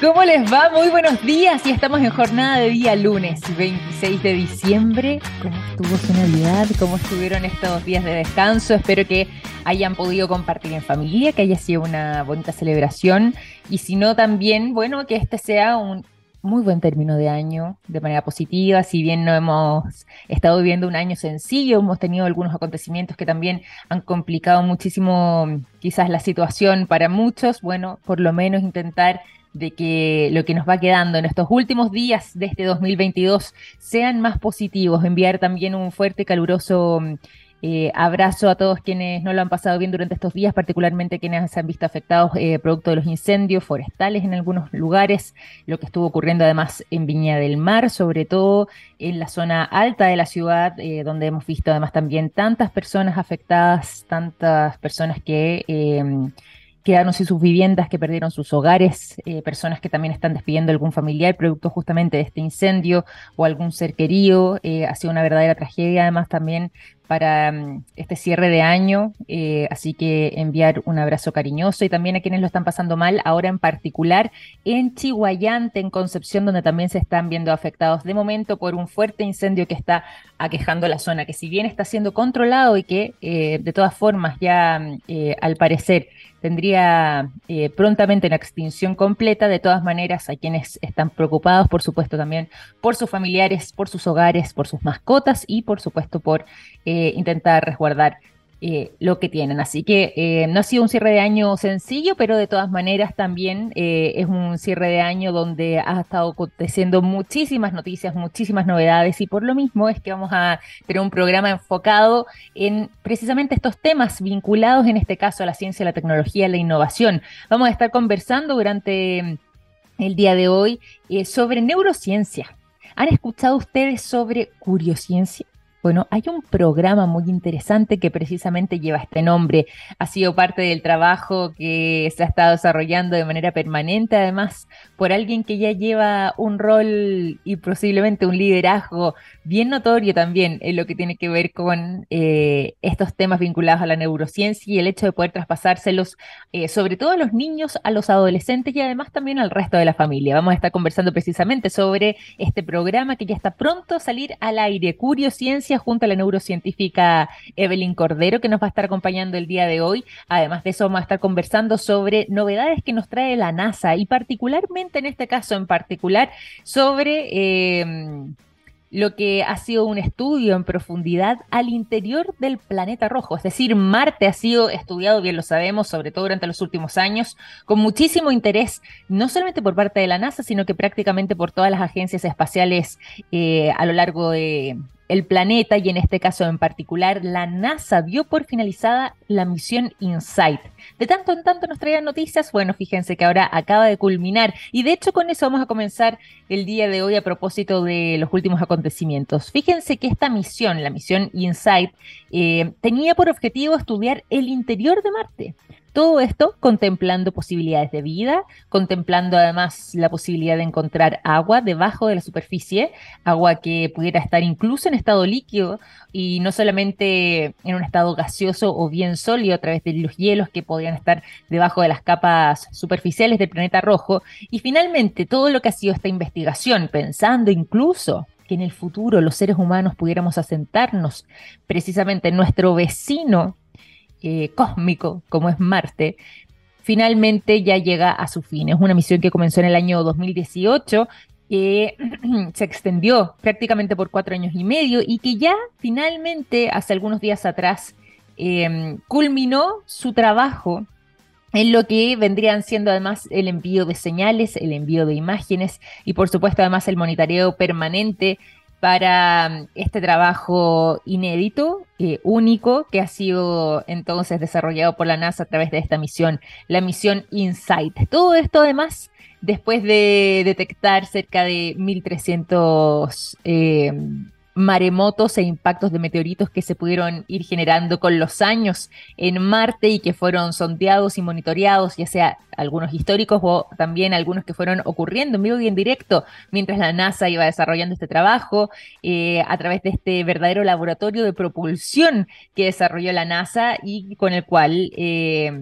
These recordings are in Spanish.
¿Cómo les va? Muy buenos días y estamos en jornada de día lunes 26 de diciembre. ¿Cómo estuvo su Navidad? ¿Cómo estuvieron estos días de descanso? Espero que hayan podido compartir en familia, que haya sido una bonita celebración y si no también, bueno, que este sea un muy buen término de año de manera positiva, si bien no hemos estado viviendo un año sencillo, hemos tenido algunos acontecimientos que también han complicado muchísimo quizás la situación para muchos, bueno, por lo menos intentar de que lo que nos va quedando en estos últimos días de este 2022 sean más positivos, enviar también un fuerte, caluroso eh, abrazo a todos quienes no lo han pasado bien durante estos días, particularmente quienes se han visto afectados eh, producto de los incendios forestales en algunos lugares, lo que estuvo ocurriendo además en Viña del Mar, sobre todo en la zona alta de la ciudad, eh, donde hemos visto además también tantas personas afectadas, tantas personas que quedaron sin sus viviendas, que perdieron sus hogares, eh, personas que también están despidiendo algún familiar producto justamente de este incendio o algún ser querido. Eh, ha sido una verdadera tragedia además también para mm, este cierre de año, eh, así que enviar un abrazo cariñoso y también a quienes lo están pasando mal, ahora en particular en Chihuayante, en Concepción, donde también se están viendo afectados de momento por un fuerte incendio que está aquejando la zona, que si bien está siendo controlado y que eh, de todas formas ya mm, eh, al parecer tendría prontamente una extinción completa, de todas maneras a quienes están preocupados, por supuesto también por sus familiares, por sus hogares, por sus mascotas y por supuesto por intentar resguardar eh, lo que tienen. Así que eh, no ha sido un cierre de año sencillo, pero de todas maneras también es un cierre de año donde ha estado aconteciendo muchísimas noticias, muchísimas novedades y por lo mismo es que vamos a tener un programa enfocado en precisamente estos temas vinculados en este caso a la ciencia, la tecnología, la innovación. Vamos a estar conversando durante el día de hoy sobre neurociencia. ¿Han escuchado ustedes sobre curiosciencia? Bueno, hay un programa muy interesante que precisamente lleva este nombre. Ha sido parte del trabajo que se ha estado desarrollando de manera permanente, además, por alguien que ya lleva un rol y posiblemente un liderazgo bien notorio también en lo que tiene que ver con eh, estos temas vinculados a la neurociencia y el hecho de poder traspasárselos, eh, sobre todo a los niños, a los adolescentes y además también al resto de la familia. Vamos a estar conversando precisamente sobre este programa que ya está pronto a salir al aire, Curiosciencia junto a la neurocientífica Evelyn Cordero, que nos va a estar acompañando el día de hoy. Además de eso, vamos a estar conversando sobre novedades que nos trae la NASA y particularmente en este caso en particular sobre... Em, lo que ha sido un estudio en profundidad al interior del planeta rojo. Es decir, Marte ha sido estudiado, bien lo sabemos, sobre todo durante los últimos años, con muchísimo interés, no solamente por parte de la NASA, sino que prácticamente por todas las agencias espaciales eh, a lo largo de, el planeta y en este caso en particular la NASA dio por finalizada la misión InSight. De tanto en tanto nos traían noticias, bueno, fíjense que ahora acaba de culminar y de hecho con eso vamos a comenzar el día de hoy a propósito de los últimos acontecimientos. Fíjense que esta misión, la misión InSight, eh, tenía por objetivo estudiar el interior de Marte. Todo esto contemplando posibilidades de vida, contemplando además la posibilidad de encontrar agua debajo de la superficie, agua que pudiera estar incluso en estado líquido y no solamente en un estado gaseoso o bien sólido a través de los hielos que podrían estar debajo de las capas superficiales del planeta rojo. Y finalmente, todo lo que ha sido esta investigación, pensando incluso que en el futuro los seres humanos pudiéramos asentarnos precisamente en nuestro vecino eh, cósmico como es Marte, finalmente ya llega a su fin. Es una misión que comenzó en el año 2018 que se extendió prácticamente por cuatro años y medio y que ya finalmente, hace algunos días atrás, em, culminó su trabajo en lo que vendrían siendo además el envío de señales, el envío de imágenes y por supuesto además el monitoreo permanente para mm, este trabajo inédito, eh, único, que ha sido entonces desarrollado por la NASA a través de esta misión, la misión InSight. Todo esto además después de detectar cerca de 1.300 maremotos e impactos de meteoritos que se pudieron ir generando con los años en Marte y que fueron sondeados y monitoreados, ya sea algunos históricos o también algunos que fueron ocurriendo en vivo y en directo mientras la NASA iba desarrollando este trabajo eh, a través de este verdadero laboratorio de propulsión que desarrolló la NASA y con el cual... Eh,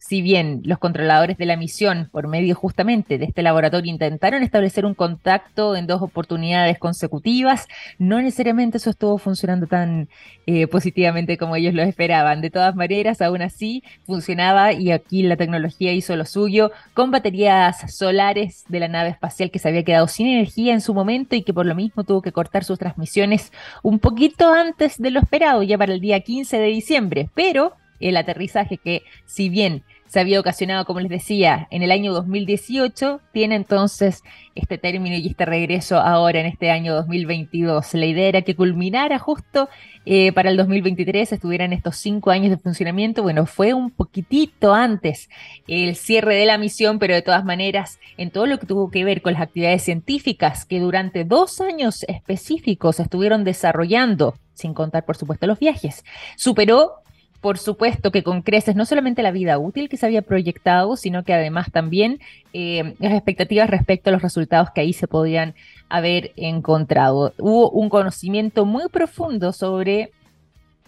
si bien los controladores de la misión, por medio justamente de este laboratorio, intentaron establecer un contacto en dos oportunidades consecutivas, no necesariamente eso estuvo funcionando tan eh, positivamente como ellos lo esperaban. De todas maneras, aún así funcionaba y aquí la tecnología hizo lo suyo con baterías solares de la nave espacial que se había quedado sin energía en su momento y que por lo mismo tuvo que cortar sus transmisiones un poquito antes de lo esperado, ya para el día 15 de diciembre. Pero el aterrizaje que, si bien se había ocasionado, como les decía, en el año 2018, tiene entonces este término y este regreso ahora en este año 2022. La idea era que culminara justo eh, para el 2023, estuvieran estos cinco años de funcionamiento. Bueno, fue un poquitito antes el cierre de la misión, pero de todas maneras, en todo lo que tuvo que ver con las actividades científicas que durante dos años específicos estuvieron desarrollando, sin contar por supuesto los viajes, superó por supuesto que con creces no solamente la vida útil que se había proyectado, sino que además también eh, las expectativas respecto a los resultados que ahí se podían haber encontrado. Hubo un conocimiento muy profundo sobre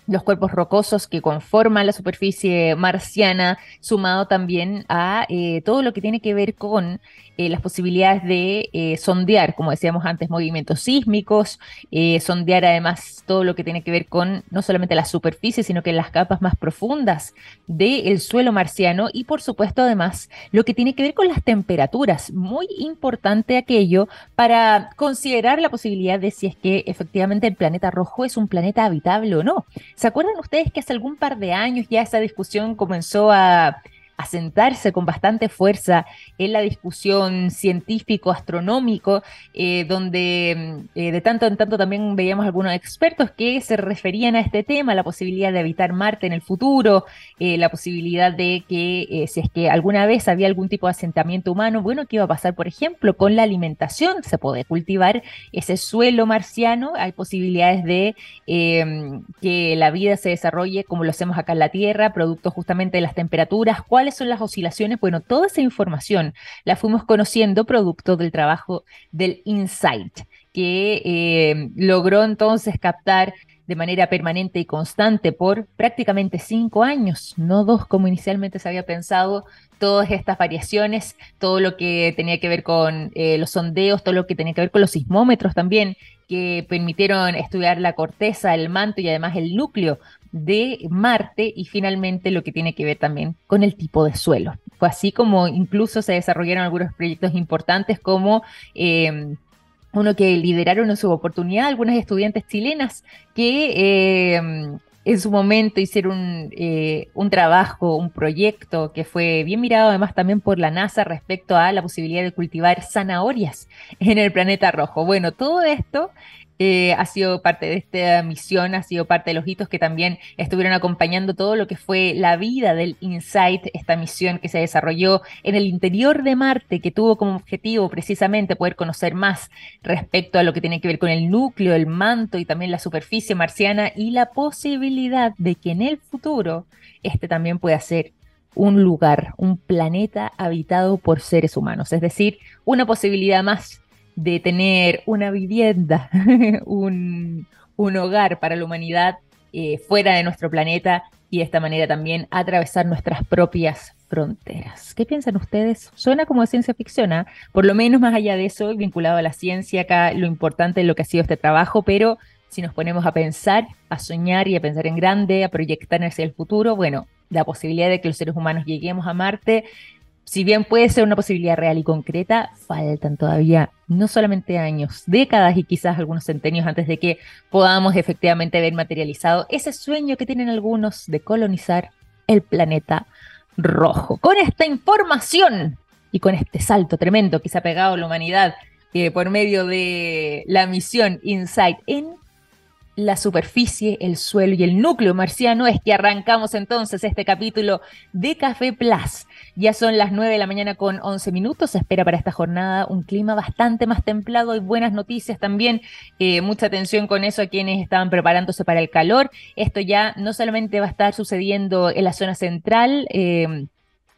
los cuerpos rocosos que conforman la superficie marciana, sumado también a eh, todo lo que tiene que ver con eh, las posibilidades de eh, sondear, como decíamos antes, movimientos sísmicos, sondear además todo lo que tiene que ver con no solamente la superficie, sino que las capas más profundas del suelo marciano y por supuesto además lo que tiene que ver con las temperaturas. Muy importante aquello para considerar la posibilidad de si es que efectivamente el planeta rojo es un planeta habitable o no. ¿Se acuerdan ustedes que hace algún par de años ya esa discusión comenzó a sentarse con bastante fuerza en la discusión científico-astronómico, eh, donde mm, eh, de tanto en tanto también veíamos algunos expertos que se referían a este tema, la posibilidad de habitar Marte en el futuro, eh, la posibilidad de que si es que alguna vez había algún tipo de asentamiento humano, bueno, ¿qué iba a pasar, por ejemplo, con la alimentación? Se puede cultivar ese suelo marciano, hay posibilidades de que la vida se desarrolle como lo hacemos acá en la Tierra, producto justamente de las temperaturas, cuáles son las oscilaciones? Bueno, toda esa información la fuimos conociendo producto del trabajo del Insight, que eh, logró entonces captar de manera permanente y constante por prácticamente cinco años, no dos como inicialmente se había pensado, todas estas variaciones, todo lo que tenía que ver con eh, los sondeos, todo lo que tenía que ver con los sismómetros también, que permitieron estudiar la corteza, el manto y además el núcleo de Marte y finalmente lo que tiene que ver también con el tipo de suelo. Así como incluso se desarrollaron algunos proyectos importantes como... Em, uno que lideraron en su oportunidad algunas estudiantes chilenas que em, en su momento hicieron eh, un trabajo, un proyecto que fue bien mirado además también por la NASA respecto a la posibilidad de cultivar zanahorias en el planeta rojo. Bueno, todo esto eh, ha sido parte de esta misión, ha sido parte de los hitos que también estuvieron acompañando todo lo que fue la vida del InSight, esta misión que se desarrolló en el interior de Marte, que tuvo como objetivo precisamente poder conocer más respecto a lo que tiene que ver con el núcleo, el manto y también la superficie marciana y la posibilidad de que en el futuro este también pueda ser un lugar, un planeta habitado por seres humanos, es decir, una posibilidad más de tener una vivienda, un, hogar para la humanidad eh, fuera de nuestro planeta y de esta manera también atravesar nuestras propias fronteras. ¿Qué piensan ustedes? Suena como ciencia ficción, ¿ah? por lo menos más allá de eso, vinculado a la ciencia, acá lo importante de lo que ha sido este trabajo, pero si nos ponemos a pensar, a soñar y a pensar en grande, a proyectar hacia el futuro, bueno, la posibilidad de que los seres humanos lleguemos a Marte si bien puede ser una posibilidad real y concreta, faltan todavía no solamente años, décadas y quizás algunos centenios antes de que podamos efectivamente ver materializado ese sueño que tienen algunos de colonizar el planeta rojo. Con esta información y con este salto tremendo que se ha pegado a la humanidad eh, por medio de la misión Insight la superficie, el suelo y el núcleo marciano, es que arrancamos entonces este capítulo de Café Plus. Ya son las 9 de la mañana con 11 minutos. Se espera para esta jornada un clima bastante más templado y buenas noticias también. Eh, mucha atención con eso a quienes estaban preparándose para el calor. Esto ya no solamente va a estar sucediendo en la zona central, eh,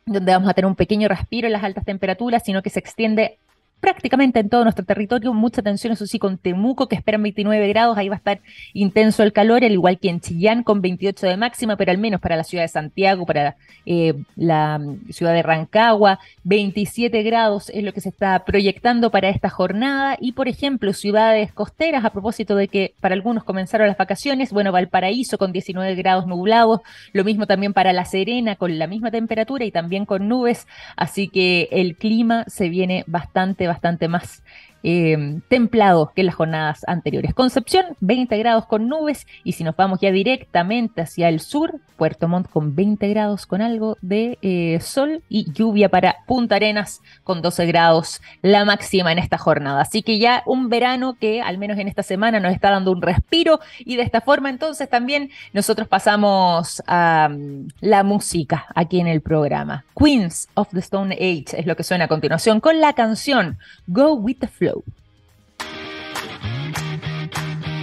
donde vamos a tener un pequeño respiro en las altas temperaturas, sino que se extiende prácticamente en todo nuestro territorio. Mucha atención, eso sí, con Temuco, que esperan 29 grados. Ahí va a estar intenso el calor, al igual que en Chillán, con 28 de máxima, pero al menos para la ciudad de Santiago, para eh, la mm, ciudad de Rancagua, 27 grados es lo que se está proyectando para esta jornada. Y, por ejemplo, ciudades costeras, a propósito de que para algunos comenzaron las vacaciones, bueno, Valparaíso con 19 grados nublados, lo mismo también para La Serena, con la misma temperatura y también con nubes. Así que el clima se viene bastante, bastante bastante más eh, templado que las jornadas anteriores. Concepción, 20 grados con nubes y si nos vamos ya directamente hacia el sur, Puerto Montt con 20 grados con algo de eh, sol y lluvia para Punta Arenas con 12 grados la máxima en esta jornada. Así que ya un verano que al menos en esta semana nos está dando un respiro y de esta forma entonces también nosotros pasamos a mm, la música aquí en el programa. Queens of the Stone Age es lo que suena a continuación con la canción Go with the Flow.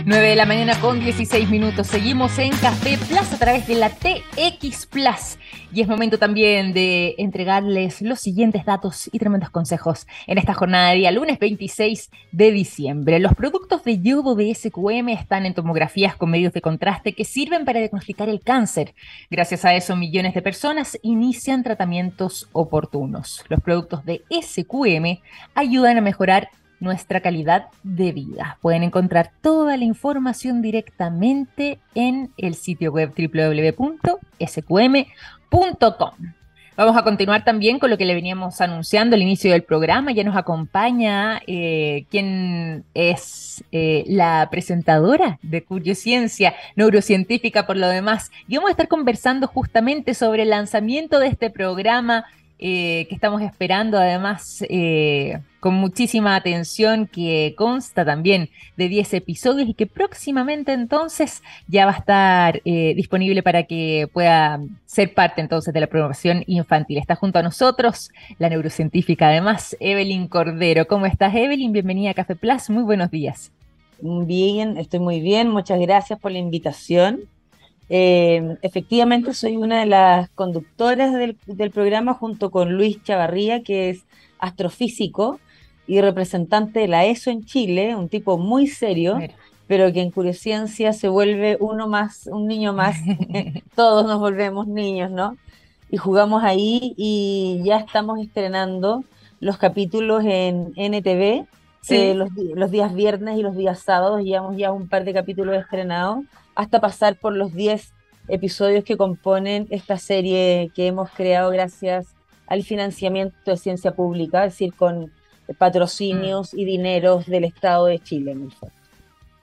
9 de la mañana con 16 minutos. Seguimos en Café Plus a través de la TX Plus. Y es momento también de entregarles los siguientes datos y tremendos consejos en esta jornada de día, lunes 26 de diciembre. Los productos de yodo de SQM están en tomografías con medios de contraste que sirven para diagnosticar el cáncer. Gracias a eso, millones de personas inician tratamientos oportunos. Los productos de SQM ayudan a mejorar nuestra calidad de vida. Pueden encontrar toda la información directamente en el sitio web www.sqm.com. Vamos a continuar también con lo que le veníamos anunciando al inicio del programa. Ya nos acompaña eh, quien es eh, la presentadora de Curiosciencia, neurocientífica por lo demás. Y vamos a estar conversando justamente sobre el lanzamiento de este programa eh, que estamos esperando además eh, con muchísima atención, que consta también de 10 episodios y que próximamente entonces ya va a estar eh, disponible para que pueda ser parte entonces de la programación infantil. Está junto a nosotros la neurocientífica además, Evelyn Cordero. ¿Cómo estás, Evelyn? Bienvenida a Café Plus. Muy buenos días. Bien, estoy muy bien. Muchas gracias por la invitación. Eh, efectivamente, soy una de las conductoras del, programa junto con Luis Chavarría, que es astrofísico y representante de la ESO en Chile, un tipo muy serio, pero que en Curiosciencia se vuelve uno más, un niño más. Todos nos volvemos niños, ¿no? Y jugamos ahí y ya estamos estrenando los capítulos en NTV. Eh, los, los días viernes y los días sábados llevamos ya un par de capítulos estrenados hasta pasar por los 10 episodios que componen esta serie que hemos creado gracias al financiamiento de ciencia pública, es decir, con patrocinios mm. y dineros del Estado de Chile, en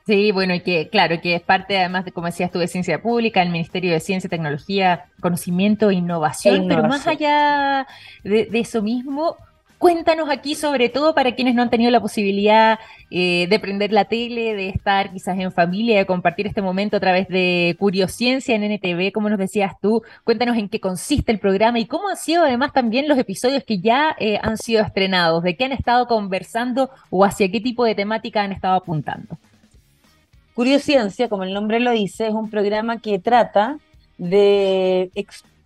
Sí, bueno, y que, claro, que es parte además de, como decías tú, de ciencia pública, el Ministerio de Ciencia, Tecnología, Conocimiento e Innovación, pero más allá de, eso mismo, Cuéntanos aquí, sobre todo para quienes no han tenido la posibilidad eh, de prender la tele, de estar quizás en familia, de compartir este momento a través de Curiosciencia en NTV, como nos decías tú. Cuéntanos en qué consiste el programa y cómo han sido además también los episodios que ya eh, han sido estrenados, de qué han estado conversando o hacia qué tipo de temática han estado apuntando. Curiosciencia, como el nombre lo dice, es un programa que trata de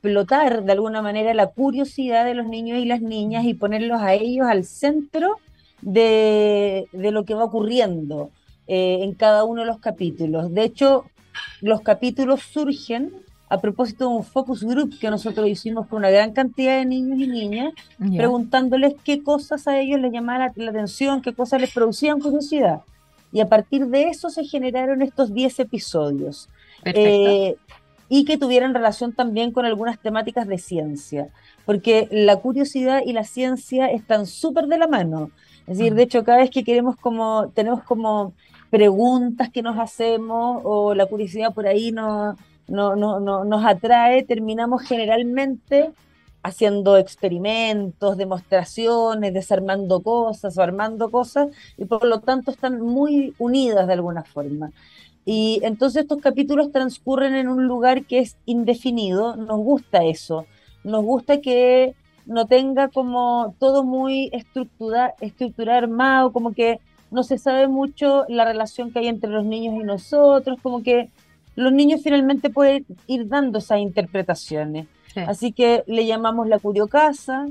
explotar de alguna manera la curiosidad de los niños y las niñas y ponerlos a ellos al centro de, lo que va ocurriendo eh, en cada uno de los capítulos. De hecho, los capítulos surgen a propósito de un focus group que nosotros hicimos con una gran cantidad de niños y niñas, preguntándoles qué cosas a ellos les llamaba la, atención, qué cosas les producían curiosidad. Y a partir de eso se generaron estos 10 episodios. Eh, y que tuvieran relación también con algunas temáticas de ciencia, porque la curiosidad y la ciencia están súper de la mano. Es decir, de hecho, cada vez que queremos como, tenemos como preguntas que nos hacemos o la curiosidad por ahí no, no, no, nos atrae, terminamos generalmente haciendo experimentos, demostraciones, desarmando cosas o armando cosas, y por lo tanto están muy unidas de alguna forma. Y entonces estos capítulos transcurren en un lugar que es indefinido, nos gusta eso, nos gusta que no tenga como todo muy estructurado, estructurado armado, como que no se sabe mucho la relación que hay entre los niños y nosotros, como que los niños finalmente pueden ir dando esas interpretaciones. Así que le llamamos la curiocasa,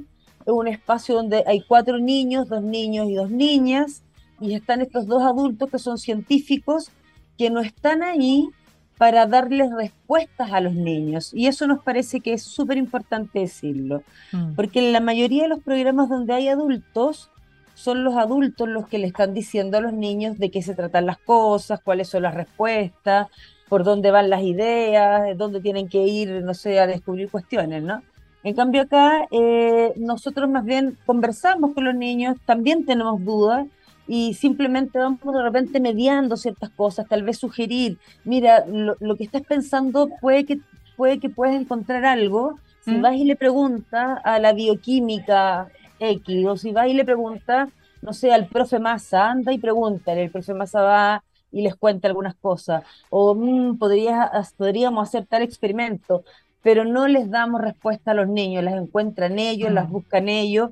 es un espacio donde hay cuatro niños, dos niños y dos niñas, y están estos dos adultos que son científicos que no están ahí para darles respuestas a los niños. Y eso nos parece que es súper importante decirlo, mm. porque en la mayoría de los programas donde hay adultos, son los adultos los que le están diciendo a los niños de qué se tratan las cosas, cuáles son las respuestas, por dónde van las ideas, dónde tienen que ir, no sé, a descubrir cuestiones, ¿no? En cambio acá eh, nosotros más bien conversamos con los niños, también tenemos dudas y simplemente vamos de repente mediando ciertas cosas, tal vez sugerir, mira, lo, que estás pensando puede que, puede que puedas encontrar algo, si ¿Mm? vas y le preguntas a la bioquímica X, o si vas y le preguntas, no sé, al profe Massa, anda y pregúntale, el profe Massa va y les cuenta algunas cosas, o mm, podríamos hacer tal experimento, pero no les damos respuesta a los niños, las encuentran ellos, las mm. buscan ellos,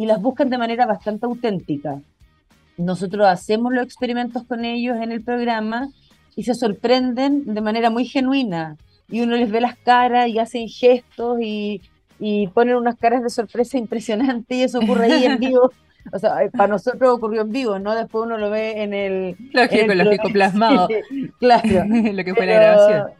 y las buscan de manera bastante auténtica. Nosotros hacemos los experimentos con ellos en el programa y se sorprenden de manera muy genuina. Y uno les ve las caras y hacen gestos y, y ponen unas caras de sorpresa impresionantes y eso ocurre ahí en vivo. O sea, eh, para nosotros ocurrió en vivo, ¿no? Después uno lo ve en el... Lógico, lógico, plasmado. claro. lo que fue la grabación.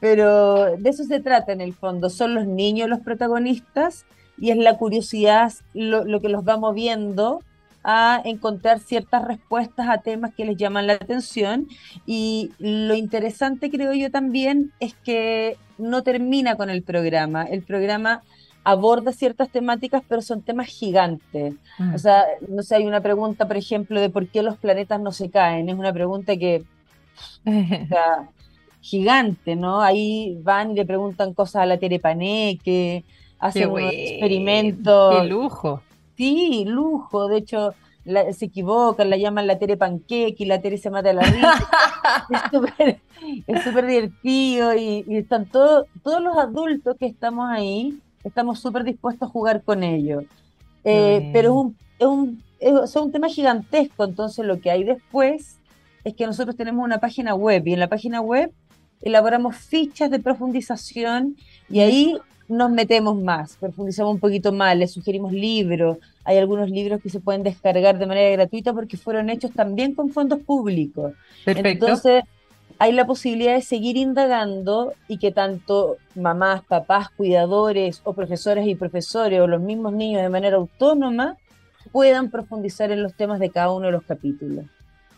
Pero de eso se trata en el fondo. Son los niños los protagonistas y es la curiosidad lo, lo que los va moviendo a encontrar ciertas respuestas a temas que les llaman la atención. Y lo interesante, creo yo también, es que no termina con el programa. El programa aborda ciertas temáticas, pero son temas gigantes. Mm. O sea, no sé, hay una pregunta, por ejemplo, de por qué los planetas no se caen. Es una pregunta que... gigante, ¿no? Ahí van y le preguntan cosas a la Terepaneque, hacen un experimento. ¡Qué lujo! Sí, lujo. De hecho, se equivocan, la llaman la Tere Panqueque y la Tere se mata a la risa. es súper divertido y, están todos todos los adultos que estamos ahí estamos súper dispuestos a jugar con ellos. Eh, pero es un, es un, es, un tema gigantesco, entonces lo que hay después es que nosotros tenemos una página web y en la página web elaboramos fichas de profundización y ahí nos metemos más, profundizamos un poquito más, les sugerimos libros, hay algunos libros que se pueden descargar de manera gratuita porque fueron hechos también con fondos públicos. Perfecto. Entonces, hay la posibilidad de seguir indagando y que tanto mamás, papás, cuidadores o profesores y profesores o los mismos niños de manera autónoma puedan profundizar en los temas de cada uno de los capítulos.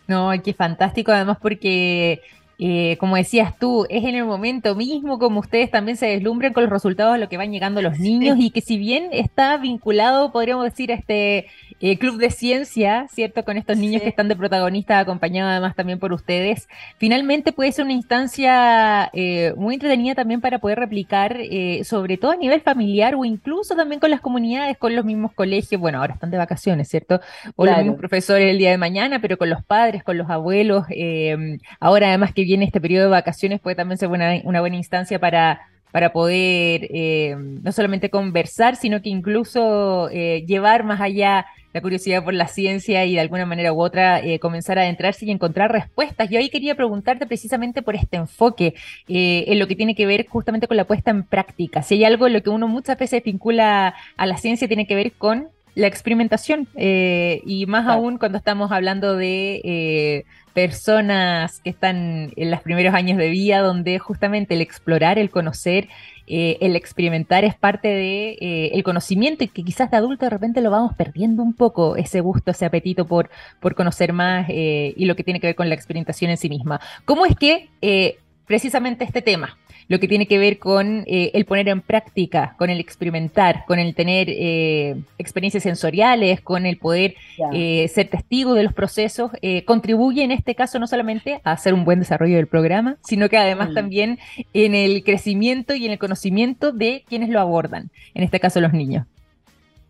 No, qué fantástico además porque eh, como decías tú, es en el momento mismo como ustedes también se deslumbran con los resultados de lo que van llegando los niños y que si bien está vinculado, podríamos decir, a este eh, club de ciencia, ¿cierto? Con estos niños que están de protagonistas, acompañados además también por ustedes, finalmente puede ser una instancia eh, muy entretenida también para poder replicar, sobre todo a nivel familiar o incluso también con las comunidades, con los mismos colegios, bueno, ahora están de vacaciones, ¿cierto? O los mismos profesores el día de mañana, pero con los padres, con los abuelos, ahora además que en este periodo de vacaciones puede también ser una, una buena instancia para, para poder eh, no solamente conversar, sino que incluso eh, llevar más allá la curiosidad por la ciencia y de alguna manera u otra eh, comenzar a adentrarse y encontrar respuestas. Yo ahí quería preguntarte precisamente por este enfoque en lo que tiene que ver justamente con la puesta en práctica. Si hay algo en lo que uno muchas veces vincula a la ciencia, tiene que ver con la experimentación y más aún cuando estamos hablando de personas que están en los primeros años de vida, donde justamente el explorar, el conocer, eh, el experimentar es parte de eh, el conocimiento y que quizás de adulto de repente lo vamos perdiendo un poco, ese gusto, ese apetito por, por conocer más eh, y lo que tiene que ver con la experimentación en sí misma. ¿Cómo es que precisamente este tema, lo que tiene que ver con eh, el poner en práctica, con el experimentar, con el tener eh, experiencias sensoriales, con el poder eh, ser testigo de los procesos, contribuye en este caso no solamente a hacer un buen desarrollo del programa, sino que además mm. también en el crecimiento y en el conocimiento de quienes lo abordan, en este caso los niños.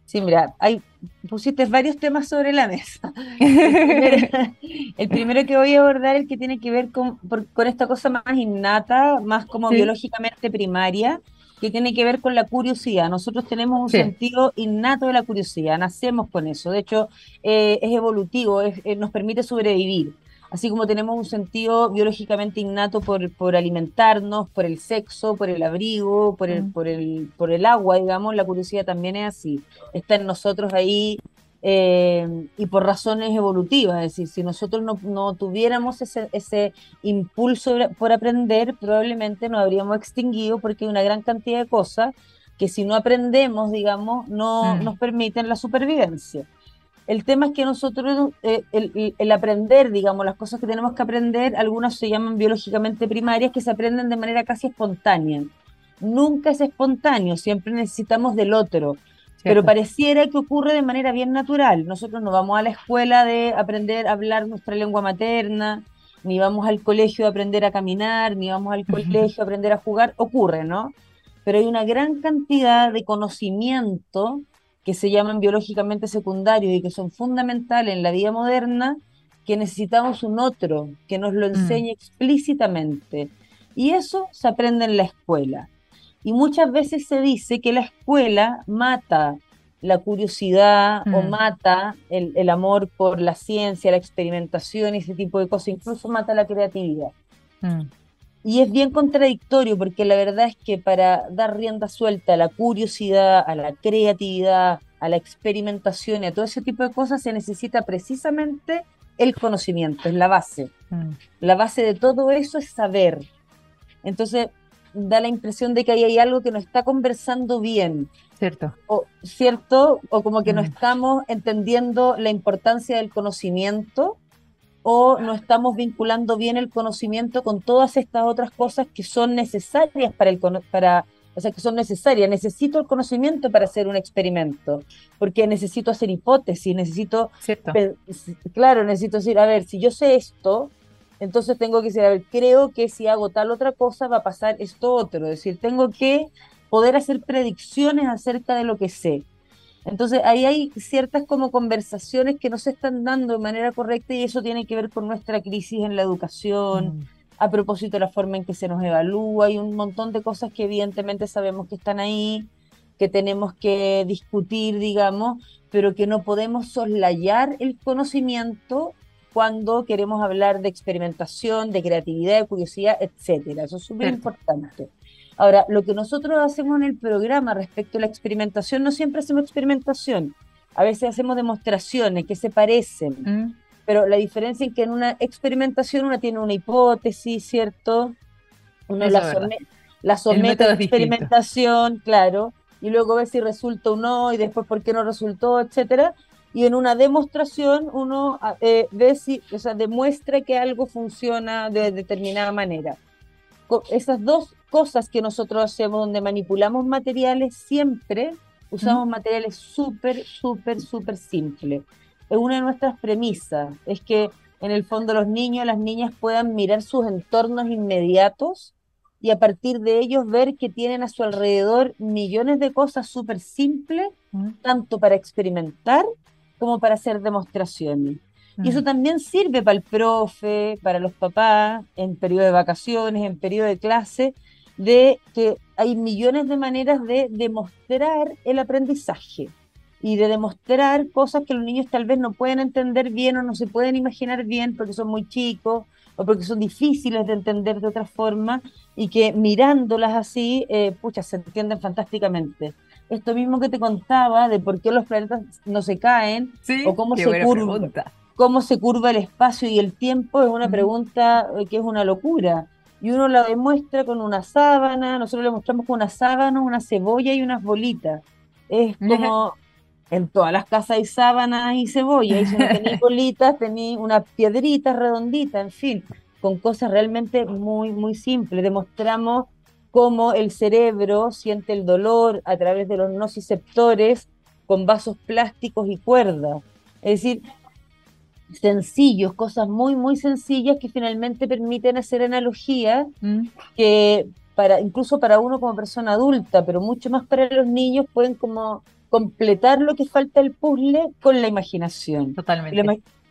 Sí, mira, hay, pusiste varios temas sobre la mesa. El primero, que voy a abordar es el que tiene que ver con, con esta cosa más innata, más como biológicamente primaria, que tiene que ver con la curiosidad. Nosotros tenemos un sentido innato de la curiosidad, nacemos con eso. De hecho, eh, es evolutivo, nos permite sobrevivir. Así como tenemos un sentido biológicamente innato por, por alimentarnos, por el sexo, por el abrigo, por el, mm. por, el, por el agua, digamos, la curiosidad también es así. Está en nosotros ahí eh, y por razones evolutivas, es decir, si nosotros no, no tuviéramos ese, ese, impulso por aprender, probablemente nos habríamos extinguido porque hay una gran cantidad de cosas que si no aprendemos, digamos, no mm. nos permiten la supervivencia. El tema es que nosotros, eh, el, aprender, digamos, las cosas que tenemos que aprender, algunas se llaman biológicamente primarias, que se aprenden de manera casi espontánea. Nunca es espontáneo, siempre necesitamos del otro. Pero pareciera que ocurre de manera bien natural. Nosotros no vamos a la escuela de aprender a hablar nuestra lengua materna, ni vamos al colegio a aprender a caminar, ni vamos al colegio a aprender a jugar. Ocurre, ¿no? Pero hay una gran cantidad de conocimiento que se llaman biológicamente secundarios y que son fundamentales en la vida moderna, que necesitamos un otro que nos lo mm. enseñe explícitamente. Y eso se aprende en la escuela. Y muchas veces se dice que la escuela mata la curiosidad o mm. mata el, amor por la ciencia, la experimentación y ese tipo de cosas, incluso mata la creatividad. Mm. Y es bien contradictorio porque la verdad es que para dar rienda suelta a la curiosidad, a la creatividad, a la experimentación y a todo ese tipo de cosas se necesita precisamente el conocimiento, es la base. Mm. La base de todo eso es saber. Entonces da la impresión de que ahí hay algo que no está conversando bien. Cierto. O, ¿Cierto? O como que no mm. estamos entendiendo la importancia del conocimiento o no estamos vinculando bien el conocimiento con todas estas otras cosas que son necesarias para el para o sea, que son necesarias. Necesito el conocimiento para hacer un experimento, porque necesito hacer hipótesis, necesito, claro, necesito decir, a ver, si yo sé esto, entonces tengo que decir, a ver, creo que si hago tal otra cosa va a pasar esto otro. Es decir, tengo que poder hacer predicciones acerca de lo que sé. Entonces ahí hay ciertas como conversaciones que no se están dando de manera correcta y eso tiene que ver con nuestra crisis en la educación, mm. a propósito de la forma en que se nos evalúa, hay un montón de cosas que evidentemente sabemos que están ahí, que tenemos que discutir, digamos, pero que no podemos soslayar el conocimiento cuando queremos hablar de experimentación, de creatividad, de curiosidad, etcétera. Eso es súper importante. Ahora, lo que nosotros hacemos en el programa respecto a la experimentación, no siempre hacemos experimentación, a veces hacemos demostraciones que se parecen, mm. pero la diferencia es que en una experimentación una tiene una hipótesis, ¿cierto? Uno la, somete a la experimentación, claro, y luego ve si resulta o no, y después por qué no resultó, etcétera. Y en una demostración uno eh, ve si, o sea, demuestra que algo funciona de determinada manera. Esas dos cosas que nosotros hacemos donde manipulamos materiales, siempre usamos materiales súper, súper, súper simples. Es una de nuestras premisas, es que en el fondo los niños, las niñas puedan mirar sus entornos inmediatos y a partir de ellos ver que tienen a su alrededor millones de cosas súper simples, tanto para experimentar como para hacer demostraciones. Y eso también sirve para el profe, para los papás, en periodo de vacaciones, en periodo de clase, de que hay millones de maneras de demostrar el aprendizaje y de demostrar cosas que los niños tal vez no pueden entender bien o no se pueden imaginar bien porque son muy chicos o porque son difíciles de entender de otra forma y que mirándolas así, eh, pucha, se entienden fantásticamente. Esto mismo que te contaba de por qué los planetas no se caen o cómo se curva, cómo se curva el espacio y el tiempo es una pregunta eh, que es una locura y uno la demuestra con una sábana, nosotros le mostramos con una sábana, una cebolla y unas bolitas. Es como en todas las casas hay sábanas y cebolla, y si no tenéis bolitas, tenéis unas piedritas redonditas, en fin, con cosas realmente muy, muy simples. Demostramos cómo el cerebro siente el dolor a través de los nociceptores con vasos plásticos y cuerdas. Es decir, sencillos, cosas muy, muy sencillas que finalmente permiten hacer analogías mm. que para, incluso para uno como persona adulta, pero mucho más para los niños, pueden como completar lo que falta el puzzle con la imaginación. Totalmente.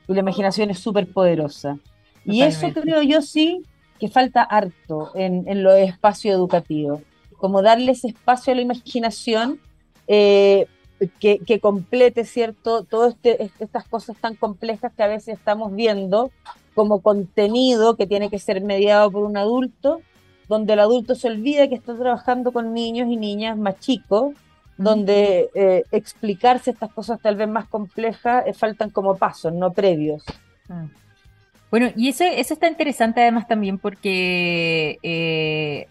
Y la, imaginación es súper poderosa. Y eso creo yo sí que falta harto en, en los espacios educativos, como darles espacio a la imaginación, eh, que, que, complete, ¿cierto? Todas este, estas cosas tan complejas que a veces estamos viendo como contenido que tiene que ser mediado por un adulto, donde el adulto se olvida que está trabajando con niños y niñas más chicos, donde eh, explicarse estas cosas tal vez más complejas eh, faltan como pasos, no previos. Ah. Bueno, y eso, eso está interesante además también porque eh,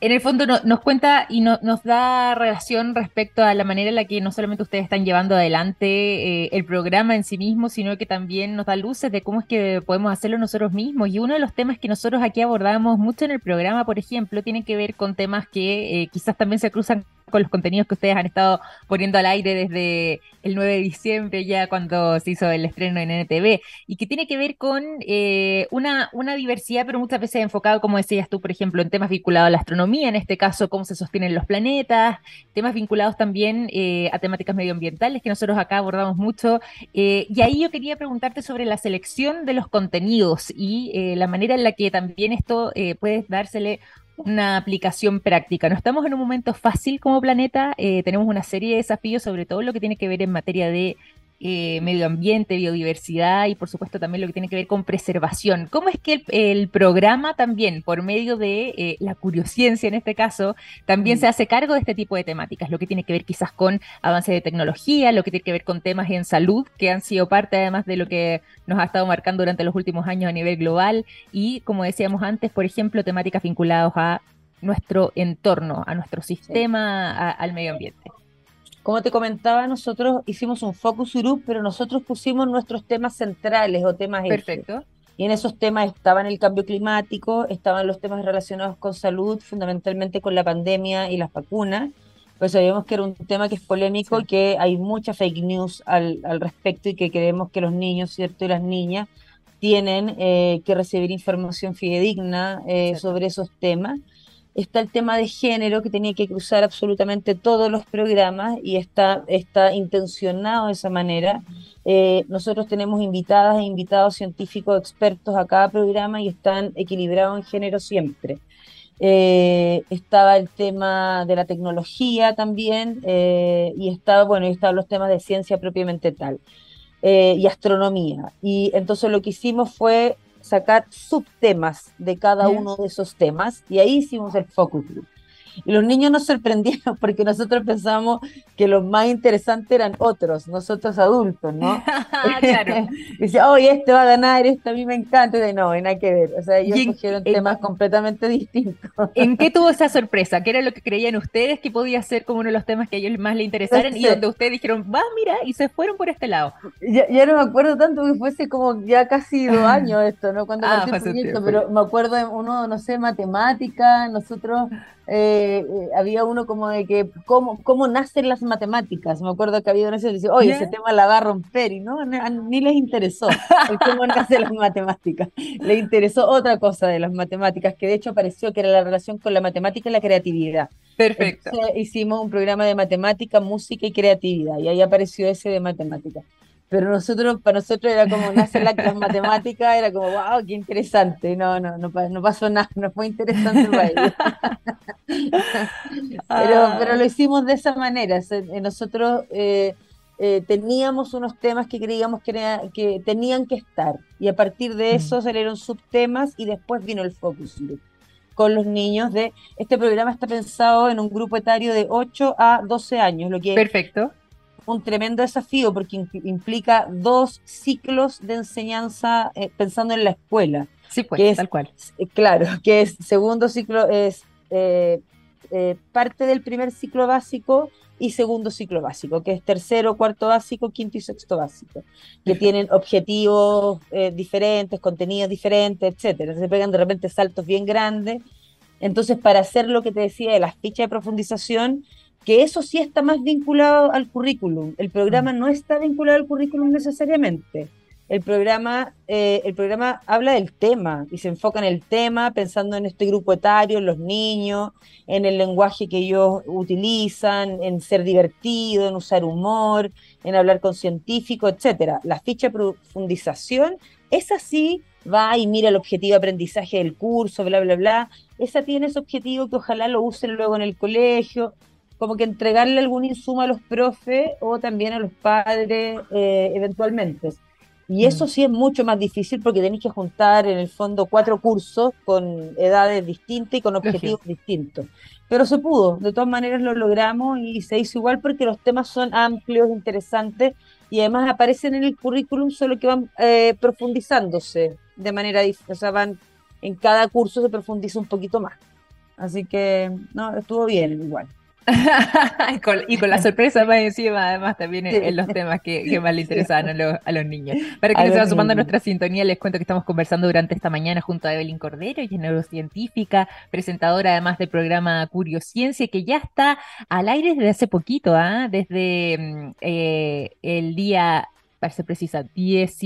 en el fondo nos cuenta y nos da relación respecto a la manera en la que no solamente ustedes están llevando adelante eh, el programa en sí mismo, sino que también nos da luces de cómo es que podemos hacerlo nosotros mismos. Y uno de los temas que nosotros aquí abordamos mucho en el programa, por ejemplo, tiene que ver con temas que eh, quizás también se cruzan con los contenidos que ustedes han estado poniendo al aire desde el 9 de diciembre, ya cuando se hizo el estreno en NTV, y que tiene que ver con eh, una, una diversidad, pero muchas veces enfocado, como decías tú, por ejemplo, en temas vinculados a la astronomía, en este caso, cómo se sostienen los planetas, temas vinculados también eh, a temáticas medioambientales, que nosotros acá abordamos mucho. Eh, y ahí yo quería preguntarte sobre la selección de los contenidos y la manera en la que también esto puede dársele una aplicación práctica. No estamos en un momento fácil como planeta, eh, tenemos una serie de desafíos, sobre todo lo que tiene que ver en materia de eh, medio ambiente, biodiversidad y por supuesto también lo que tiene que ver con preservación. ¿Cómo es que el, programa también, por medio de eh, la curiosciencia en este caso, también mm. se hace cargo de este tipo de temáticas? Lo que tiene que ver quizás con avance de tecnología, lo que tiene que ver con temas en salud, que han sido parte además de lo que nos ha estado marcando durante los últimos años a nivel global y, como decíamos antes, por ejemplo, temáticas vinculadas a nuestro entorno, a nuestro sistema, al medio ambiente. Como te comentaba, nosotros hicimos un focus group, pero nosotros pusimos nuestros temas centrales o temas Perfecto. Y en esos temas estaban el cambio climático, estaban los temas relacionados con salud, fundamentalmente con la pandemia y las vacunas. Pues sabíamos que era un tema que es polémico y que hay mucha fake news al, al, respecto y que creemos que los niños, ¿cierto? Y las niñas tienen eh, que recibir información fidedigna eh, sobre esos temas está el tema de género que tenía que cruzar absolutamente todos los programas y está, está intencionado de esa manera. Eh, nosotros tenemos invitadas e invitados científicos expertos a cada programa y están equilibrados en género siempre. Eh, estaba el tema de la tecnología también eh, y estaba, bueno, y estaban los temas de ciencia propiamente tal y astronomía. Y entonces lo que hicimos fue sacar subtemas de cada uno de esos temas y ahí hicimos el focus group. Y los niños nos sorprendieron porque nosotros pensamos que los más interesantes eran otros, nosotros adultos, ¿no? claro. Dice, oye, este va a ganar, este a mí me encanta. Y no, hay nada que ver. O sea, ellos cogieron temas completamente distintos. ¿En qué tuvo esa sorpresa? ¿Qué era lo que creían ustedes que podía ser como uno de los temas que a ellos más les interesaran y donde ustedes dijeron, va, mira, y se fueron por este lado? Ya, no me acuerdo tanto que fuese como ya casi dos años esto, ¿no? Cuando ah, proyecto, pero me acuerdo de uno, no sé, matemática, nosotros eh, eh, había uno como de que cómo, cómo nacen las matemáticas. Me acuerdo que había uno que decía, oye, ese tema la va a romper, y no, ni les interesó el cómo nacen las matemáticas. Le interesó otra cosa de las matemáticas, que de hecho pareció que era la relación con la matemática y la creatividad. Perfecto. hicimos un programa de matemática, música y creatividad, y ahí apareció ese de matemática pero nosotros, para nosotros era como nace la clase matemática, era como, wow, qué interesante. No, no, no, no pasó nada, no fue interesante para ellos. pero, pero lo hicimos de esa manera. Eh, nosotros eh, eh, teníamos unos temas que creíamos que, que, tenían que estar, y a partir de eso mm. salieron subtemas y después vino el focus group con los niños de este programa está pensado en un grupo etario de 8 a 12 años, lo que Perfecto un tremendo desafío porque implica dos ciclos de enseñanza eh, pensando en la escuela. Sí, pues, tal cual. Eh, claro, que es segundo ciclo, es eh, parte del primer ciclo básico y segundo ciclo básico, que es tercero, cuarto básico, quinto y sexto básico, que tienen objetivos diferentes, contenidos diferentes, etcétera. Se pegan de repente saltos bien grandes. Entonces, para hacer lo que te decía de las fichas de profundización, que eso sí está más vinculado al currículum. El programa no está vinculado al currículum necesariamente. El programa, eh, el programa habla del tema y se enfoca en el tema pensando en este grupo etario, en los niños, en el lenguaje que ellos utilizan, en ser divertido, en usar humor, en hablar con científicos, etcétera. La ficha de profundización, esa sí va y mira el objetivo de aprendizaje del curso, bla, bla, bla. Esa tiene ese objetivo que ojalá lo usen luego en el colegio, como que entregarle algún insumo a los profes o también a los padres eh, eventualmente. Y eso mm. sí es mucho más difícil porque tenéis que juntar en el fondo cuatro cursos con edades distintas y con objetivos distintos. Pero se pudo, de todas maneras lo logramos y se hizo igual porque los temas son amplios, interesantes y además aparecen en el currículum, solo que van eh, profundizándose de manera diferente, o sea, van en cada curso se profundiza un poquito más. Así que, no, estuvo bien igual. y, con, la sorpresa más encima, además, también en, los temas que, más le interesaban a los, niños. Para que se va sumando a nuestra sintonía, les cuento que estamos conversando durante esta mañana junto a Evelyn Cordero, ella es neurocientífica, presentadora además del programa Curiosciencia, que ya está al aire desde hace poquito, ¿ah? desde mm, eh, el día para ser precisa, 10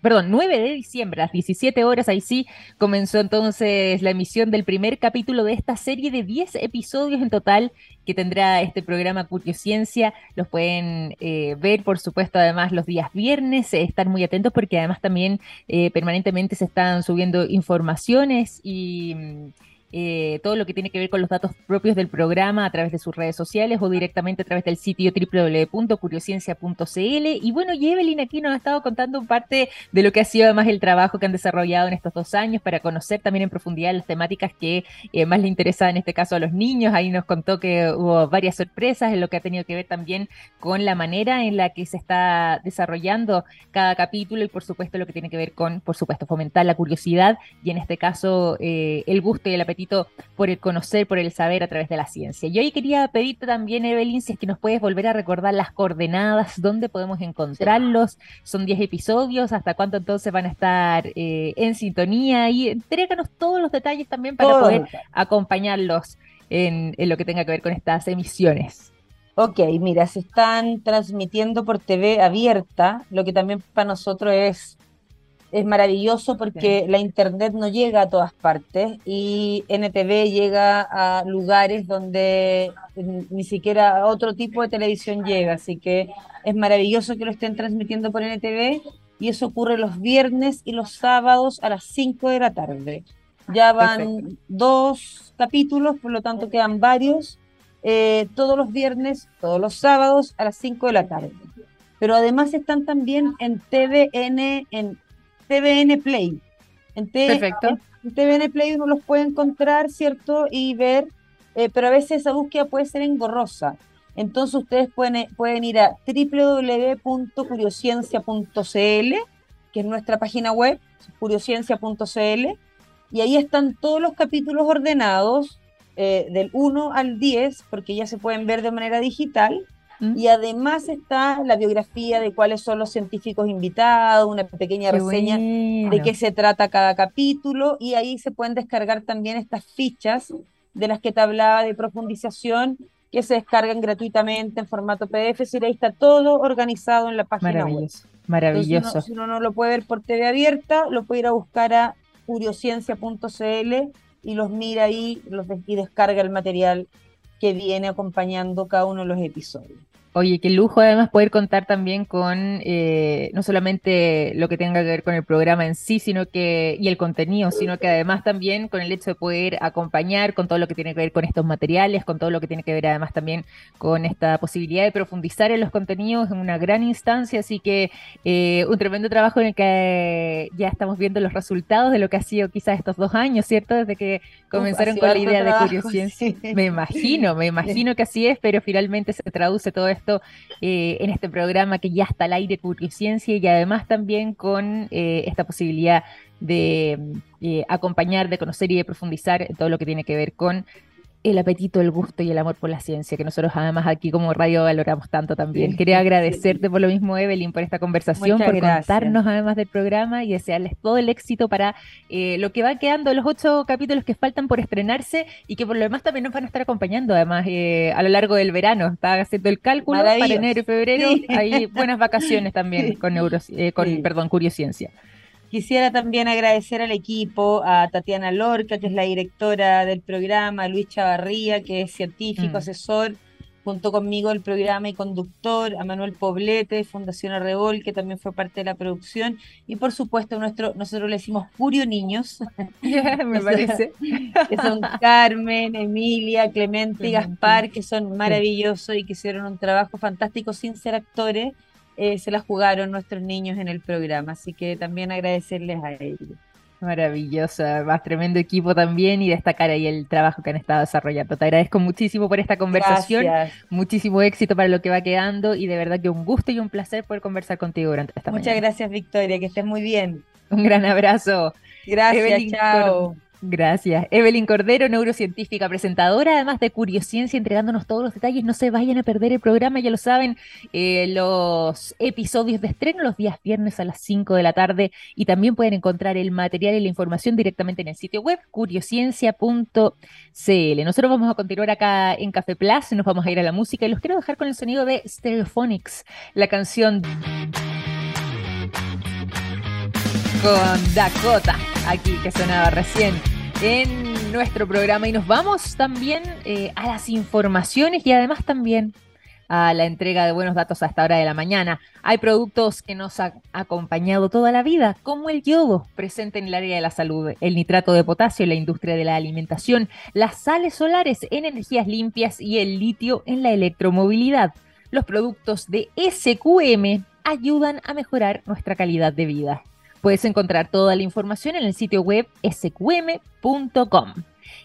perdón, 9 de diciembre, a las 17 horas, ahí sí comenzó entonces la emisión del primer capítulo de esta serie de 10 episodios en total que tendrá este programa Curiosciencia. Los pueden eh, ver, por supuesto, además los días viernes, eh, estar muy atentos porque además también eh, permanentemente se están subiendo informaciones y mm, eh, todo lo que tiene que ver con los datos propios del programa a través de sus redes sociales o directamente a través del sitio www.curiosciencia.cl. Y bueno, y Evelyn aquí nos ha estado contando parte de lo que ha sido además el trabajo que han desarrollado en estos dos años para conocer también en profundidad las temáticas que eh, más le interesan en este caso a los niños. Ahí nos contó que hubo varias sorpresas en lo que ha tenido que ver también con la manera en la que se está desarrollando cada capítulo y por supuesto lo que tiene que ver con, por supuesto, fomentar la curiosidad y en este caso eh, el gusto y el apetito por el conocer, por el saber a través de la ciencia. Y hoy quería pedirte también, Evelyn, si es que nos puedes volver a recordar las coordenadas, dónde podemos encontrarlos. Son 10 episodios, hasta cuánto entonces van a estar eh, en sintonía y entréganos todos los detalles también para poder acompañarlos en, en lo que tenga que ver con estas emisiones. Ok, mira, se están transmitiendo por TV abierta, lo que también para nosotros es es maravilloso porque la internet no llega a todas partes y NTV llega a lugares donde ni siquiera otro tipo de televisión llega, así que es maravilloso que lo estén transmitiendo por NTV y eso ocurre los viernes y los sábados a las 5 de la tarde. Ya van dos capítulos, por lo tanto quedan varios, eh, todos los viernes, todos los sábados a las 5 de la tarde. Pero además están también en TVN, en TVN Play. En Perfecto. En TVN Play uno los puede encontrar, ¿cierto? Y ver, eh, pero a veces esa búsqueda puede ser engorrosa. Entonces ustedes pueden, pueden ir a www.curiosciencia.cl, que es nuestra página web, curiosciencia.cl, y ahí están todos los capítulos ordenados eh, del 1 al 10, porque ya se pueden ver de manera digital, y además está la biografía de cuáles son los científicos invitados, una pequeña reseña de qué se trata cada capítulo y ahí se pueden descargar también estas fichas de las que te hablaba de profundización que se descargan gratuitamente en formato PDF, y ahí está todo organizado en la página web. Maravilloso. si, uno, no lo puede ver por TV abierta, lo puede ir a buscar a curiosciencia.cl y los mira ahí los, y descarga el material que viene acompañando cada uno de los episodios. Oye, qué lujo además poder contar también con eh, no solamente lo que tenga que ver con el programa en sí, sino que y el contenido, sino que además también con el hecho de poder acompañar con todo lo que tiene que ver con estos materiales, con todo lo que tiene que ver además también con esta posibilidad de profundizar en los contenidos en una gran instancia, así que eh, un tremendo trabajo en el que ya estamos viendo los resultados de lo que ha sido quizás estos dos años, ¿cierto? Desde que comenzaron con la idea de Curiosciencia. Me imagino, me imagino que así es, pero finalmente se traduce todo esto eh, en este programa que ya está al aire Ciencia y además también con eh, esta posibilidad de eh, acompañar, de conocer y de profundizar en todo lo que tiene que ver con el apetito, el gusto y el amor por la ciencia, que nosotros además aquí como radio valoramos tanto también. Quería agradecerte por lo mismo, Evelyn, por esta conversación, por contarnos además del programa y desearles todo el éxito para eh, lo que va quedando, los ocho capítulos que faltan por estrenarse y que por lo demás también nos van a estar acompañando además eh, a lo largo del verano. Estaba haciendo el cálculo para enero y febrero. Hay buenas vacaciones también con, neuro, eh, con perdón, Curiosciencia. Quisiera también agradecer al equipo, a Tatiana Lorca, que es la directora del programa, a Luis Chavarría, que es científico, mm. asesor, junto conmigo el programa y conductor, a Manuel Poblete, Fundación Arrebol, que también fue parte de la producción, y por supuesto nuestro, nosotros le decimos Purio Niños, me parece, que son Carmen, Emilia, Clemente y Gaspar, que son maravillosos y que hicieron un trabajo fantástico sin ser actores, eh, se la jugaron nuestros niños en el programa, así que también agradecerles a ellos. Maravillosa, más tremendo equipo también y destacar ahí el trabajo que han estado desarrollando. Te agradezco muchísimo por esta conversación, muchísimo éxito para lo que va quedando y de verdad que un gusto y un placer poder conversar contigo durante esta Muchas gracias Victoria, que estés muy bien. Un gran abrazo. Gracias, chao. Gracias. Evelyn Cordero, neurocientífica, presentadora, además de Curiosciencia, entregándonos todos los detalles. No se vayan a perder el programa, ya lo saben, eh, los episodios de estreno los días viernes a las 5 de la tarde y también pueden encontrar el material y la información directamente en el sitio web curiosciencia.cl. Nosotros vamos a continuar acá en Café Plus, nos vamos a ir a la música y los quiero dejar con el sonido de Stereophonics, la canción con Dakota, aquí que sonaba recién en nuestro programa. Y nos vamos también eh, a las informaciones y además también a la entrega de buenos datos a esta hora de la mañana. Hay productos que nos han acompañado toda la vida, como el yodo, presente en el área de la salud, el nitrato de potasio en la industria de la alimentación, las sales solares en energías limpias y el litio en la electromovilidad. Los productos de SQM ayudan a mejorar nuestra calidad de vida. Puedes encontrar toda la información en el sitio web sqm.com.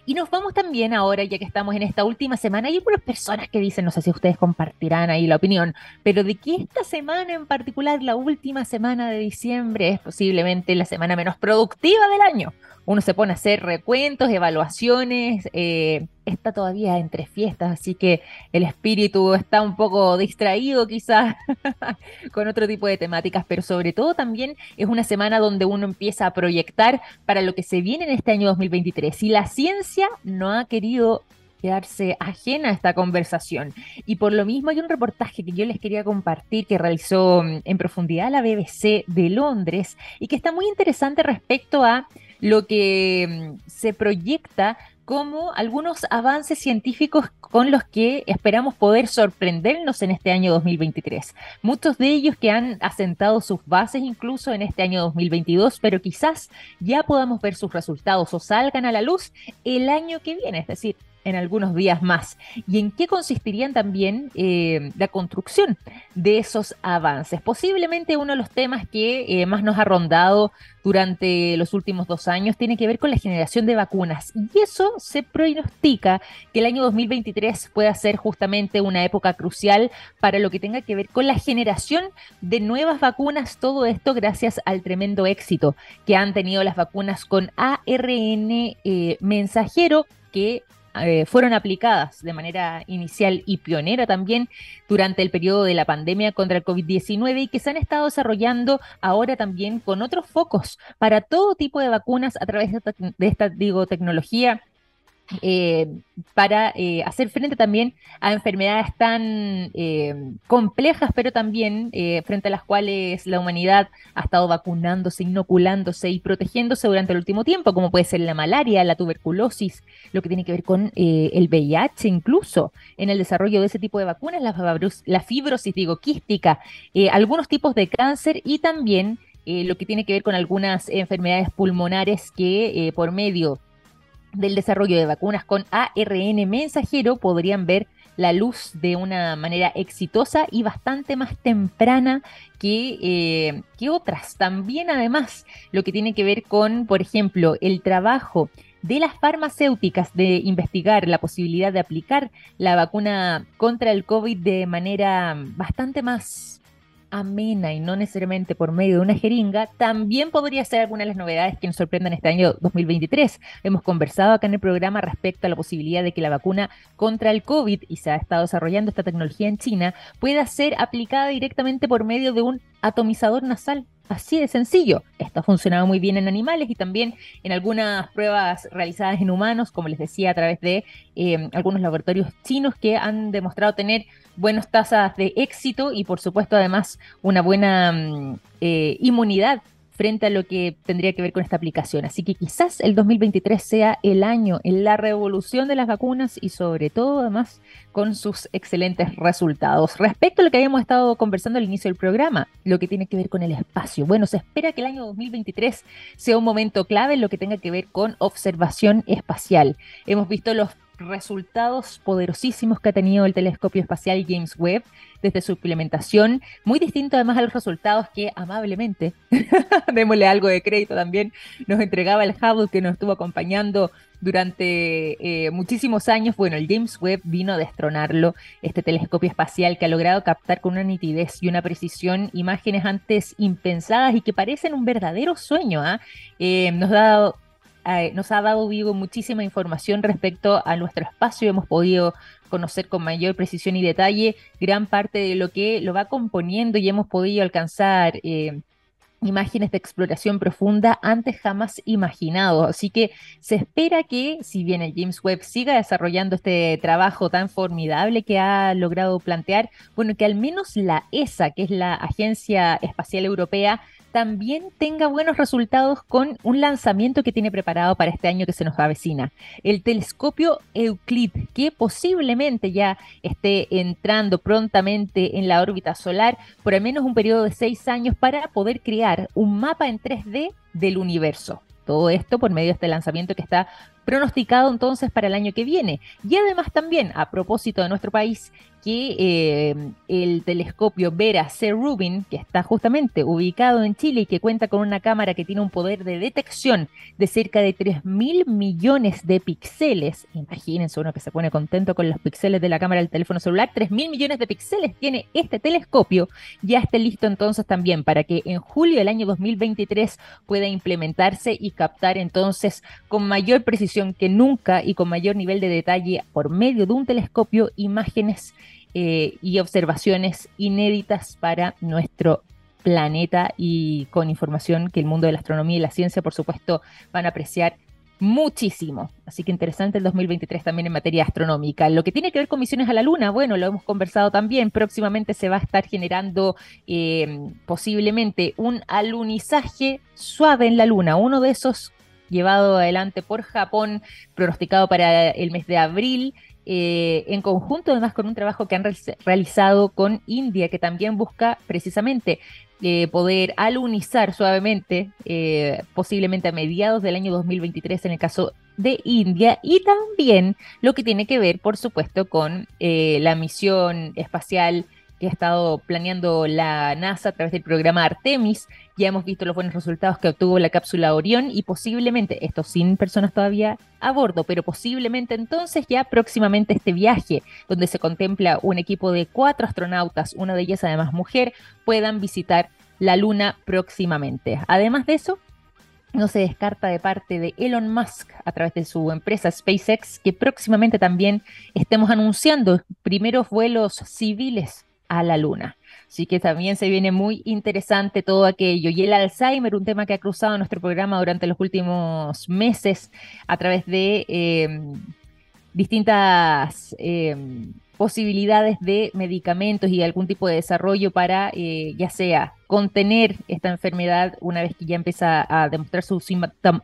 Y nos vamos también ahora, ya que estamos en esta última semana, hay algunas personas que dicen, no sé si ustedes compartirán ahí la opinión, pero de que esta semana en particular, la última semana de diciembre, es posiblemente la semana menos productiva del año uno se pone a hacer recuentos, evaluaciones, eh, está todavía entre fiestas, así que el espíritu está un poco distraído quizás con otro tipo de temáticas, pero sobre todo también es una semana donde uno empieza a proyectar para lo que se viene en este año 2023. Y la ciencia no ha querido quedarse ajena a esta conversación. Y por lo mismo hay un reportaje que yo les quería compartir que realizó mm, en profundidad la BBC de Londres y que está muy interesante respecto a lo que mm, se proyecta como algunos avances científicos con los que esperamos poder sorprendernos en este año 2023. Muchos de ellos que han asentado sus bases incluso en este año 2022, pero quizás ya podamos ver sus resultados o salgan a la luz el año que viene, es decir, en algunos días más. ¿Y en qué consistirían también eh, la construcción de esos avances? Posiblemente uno de los temas que eh, más nos ha rondado durante los últimos dos años tiene que ver con la generación de vacunas. Y eso se pronostica que el año 2023 pueda ser justamente una época crucial para lo que tenga que ver con la generación de nuevas vacunas. Todo esto gracias al tremendo éxito que han tenido las vacunas con ARN eh, mensajero que eh, fueron aplicadas de manera inicial y pionera también durante el periodo de la pandemia contra el COVID-19 y que se han estado desarrollando ahora también con otros focos para todo tipo de vacunas a través de esta, de esta digo, tecnología eh, para eh, hacer frente también a enfermedades tan eh, complejas, pero también frente a las cuales la humanidad ha estado vacunándose, inoculándose y protegiéndose durante el último tiempo, como puede ser la malaria, la tuberculosis, lo que tiene que ver con el VIH incluso, en el desarrollo de ese tipo de vacunas, la, fibrosis, digo, quística, algunos tipos de cáncer y también lo que tiene que ver con algunas enfermedades pulmonares que por medio del desarrollo de vacunas con ARN mensajero podrían ver la luz de una manera exitosa y bastante más temprana que, eh, que otras. También además lo que tiene que ver con, por ejemplo, el trabajo de las farmacéuticas de investigar la posibilidad de aplicar la vacuna contra el COVID de manera bastante más amena y no necesariamente por medio de una jeringa, también podría ser alguna de las novedades que nos sorprendan este año 2023. Hemos conversado acá en el programa respecto a la posibilidad de que la vacuna contra el COVID, y se ha estado desarrollando esta tecnología en China, pueda ser aplicada directamente por medio de un atomizador nasal Así de sencillo. Esto ha funcionado muy bien en animales y también en algunas pruebas realizadas en humanos, como les decía, a través de eh, algunos laboratorios chinos que han demostrado tener buenas tasas de éxito y por supuesto además una buena mm, eh, inmunidad frente a lo que tendría que ver con esta aplicación. Así que quizás el 2023 sea el año en la revolución de las vacunas y sobre todo además con sus excelentes resultados. Respecto a lo que habíamos estado conversando al inicio del programa, lo que tiene que ver con el espacio. Bueno, se espera que el año 2023 sea un momento clave en lo que tenga que ver con observación espacial. Hemos visto los resultados poderosísimos que ha tenido el telescopio espacial James Webb desde su implementación, muy distinto además a los resultados que amablemente, démosle algo de crédito también, nos entregaba el Hubble que nos estuvo acompañando durante eh, muchísimos años. Bueno, el James Webb vino a destronarlo, este telescopio espacial que ha logrado captar con una nitidez y una precisión imágenes antes impensadas y que parecen un verdadero sueño. ¿ah? Eh, nos ha dado eh, nos ha dado Vigo muchísima información respecto a nuestro espacio. Hemos podido conocer con mayor precisión y detalle gran parte de lo que lo va componiendo y hemos podido alcanzar eh, imágenes de exploración profunda antes jamás imaginado. Así que se espera que, si bien el James Webb siga desarrollando este trabajo tan formidable que ha logrado plantear, bueno, que al menos la ESA, que es la Agencia Espacial Europea, también tenga buenos resultados con un lanzamiento que tiene preparado para este año que se nos avecina. El telescopio Euclid, que posiblemente ya esté entrando prontamente en la órbita solar por al menos un periodo de seis años para poder crear un mapa en 3D del universo. Todo esto por medio de este lanzamiento que está pronosticado entonces para el año que viene. Y además también, a propósito de nuestro país, que eh, el telescopio Vera C. Rubin, que está justamente ubicado en Chile y que cuenta con una cámara que tiene un poder de detección de cerca de 3 mil millones de píxeles, imagínense uno que se pone contento con los píxeles de la cámara del teléfono celular, 3 mil millones de píxeles tiene este telescopio, ya esté listo entonces también para que en julio del año 2023 pueda implementarse y captar entonces con mayor precisión que nunca y con mayor nivel de detalle por medio de un telescopio imágenes eh, y observaciones inéditas para nuestro planeta y con información que el mundo de la astronomía y la ciencia, por supuesto, van a apreciar muchísimo. Así que interesante el 2023 también en materia astronómica. Lo que tiene que ver con misiones a la Luna, bueno, lo hemos conversado también. Próximamente se va a estar generando eh, posiblemente un alunizaje suave en la Luna, uno de esos llevado adelante por Japón, pronosticado para el mes de abril. Eh, en conjunto además con un trabajo que han realizado con India, que también busca precisamente eh, poder alunizar suavemente, eh, posiblemente a mediados del año 2023 en el caso de India, y también lo que tiene que ver, por supuesto, con la misión espacial que ha estado planeando la NASA a través del programa Artemis. Ya hemos visto los buenos resultados que obtuvo la cápsula Orión y posiblemente, esto sin personas todavía a bordo, pero posiblemente entonces ya próximamente este viaje, donde se contempla un equipo de cuatro astronautas, una de ellas además mujer, puedan visitar la Luna próximamente. Además de eso, no se descarta de parte de Elon Musk a través de su empresa SpaceX que próximamente también estemos anunciando primeros vuelos civiles a la luna. Así que también se viene muy interesante todo aquello. Y el Alzheimer, un tema que ha cruzado nuestro programa durante los últimos meses a través de em, distintas em, posibilidades de medicamentos y algún tipo de desarrollo para eh, ya sea contener esta enfermedad una vez que ya empieza a demostrar su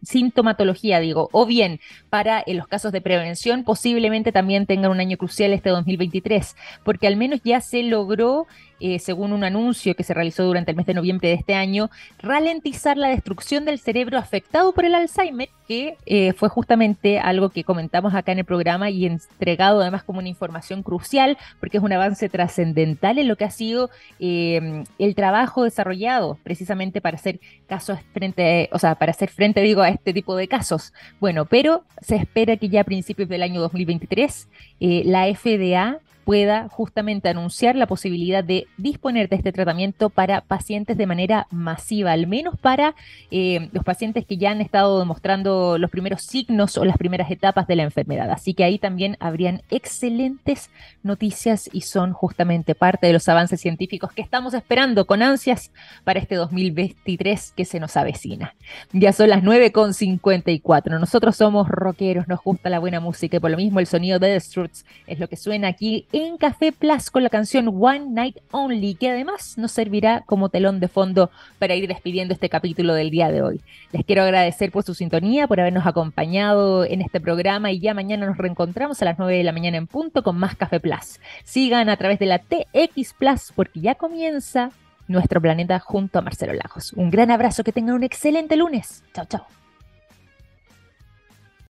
sintomatología, digo, o bien para los casos de prevención posiblemente también tengan un año crucial este 2023, porque al menos ya se logró eh, según un anuncio que se realizó durante el mes de noviembre de este año, ralentizar la destrucción del cerebro afectado por el Alzheimer, que eh, fue justamente algo que comentamos acá en el programa y entregado además como una información crucial, porque es un avance trascendental en lo que ha sido eh, el trabajo desarrollado precisamente para hacer casos frente, o sea, para hacer frente, digo, a este tipo de casos. Bueno, pero se espera que ya a principios del año 2023 la FDA pueda justamente anunciar la posibilidad de disponer de este tratamiento para pacientes de manera masiva, al menos para eh, los pacientes que ya han estado demostrando los primeros signos o las primeras etapas de la enfermedad. Así que ahí también habrían excelentes noticias y son justamente parte de los avances científicos que estamos esperando con ansias para este 2023 que se nos avecina. Ya son las 9.54. Nosotros somos rockeros, nos gusta la buena música y por lo mismo el sonido de The Struts es lo que suena aquí en Café Plus con la canción One Night Only, que además nos servirá como telón de fondo para ir despidiendo este capítulo del día de hoy. Les quiero agradecer por su sintonía, por habernos acompañado en este programa y ya mañana nos reencontramos a las 9 de la mañana en punto con más Café Plus. Sigan a través de la TX Plus porque ya comienza nuestro planeta junto a Marcelo Lajos. Un gran abrazo, que tengan un excelente lunes. Chao, chao.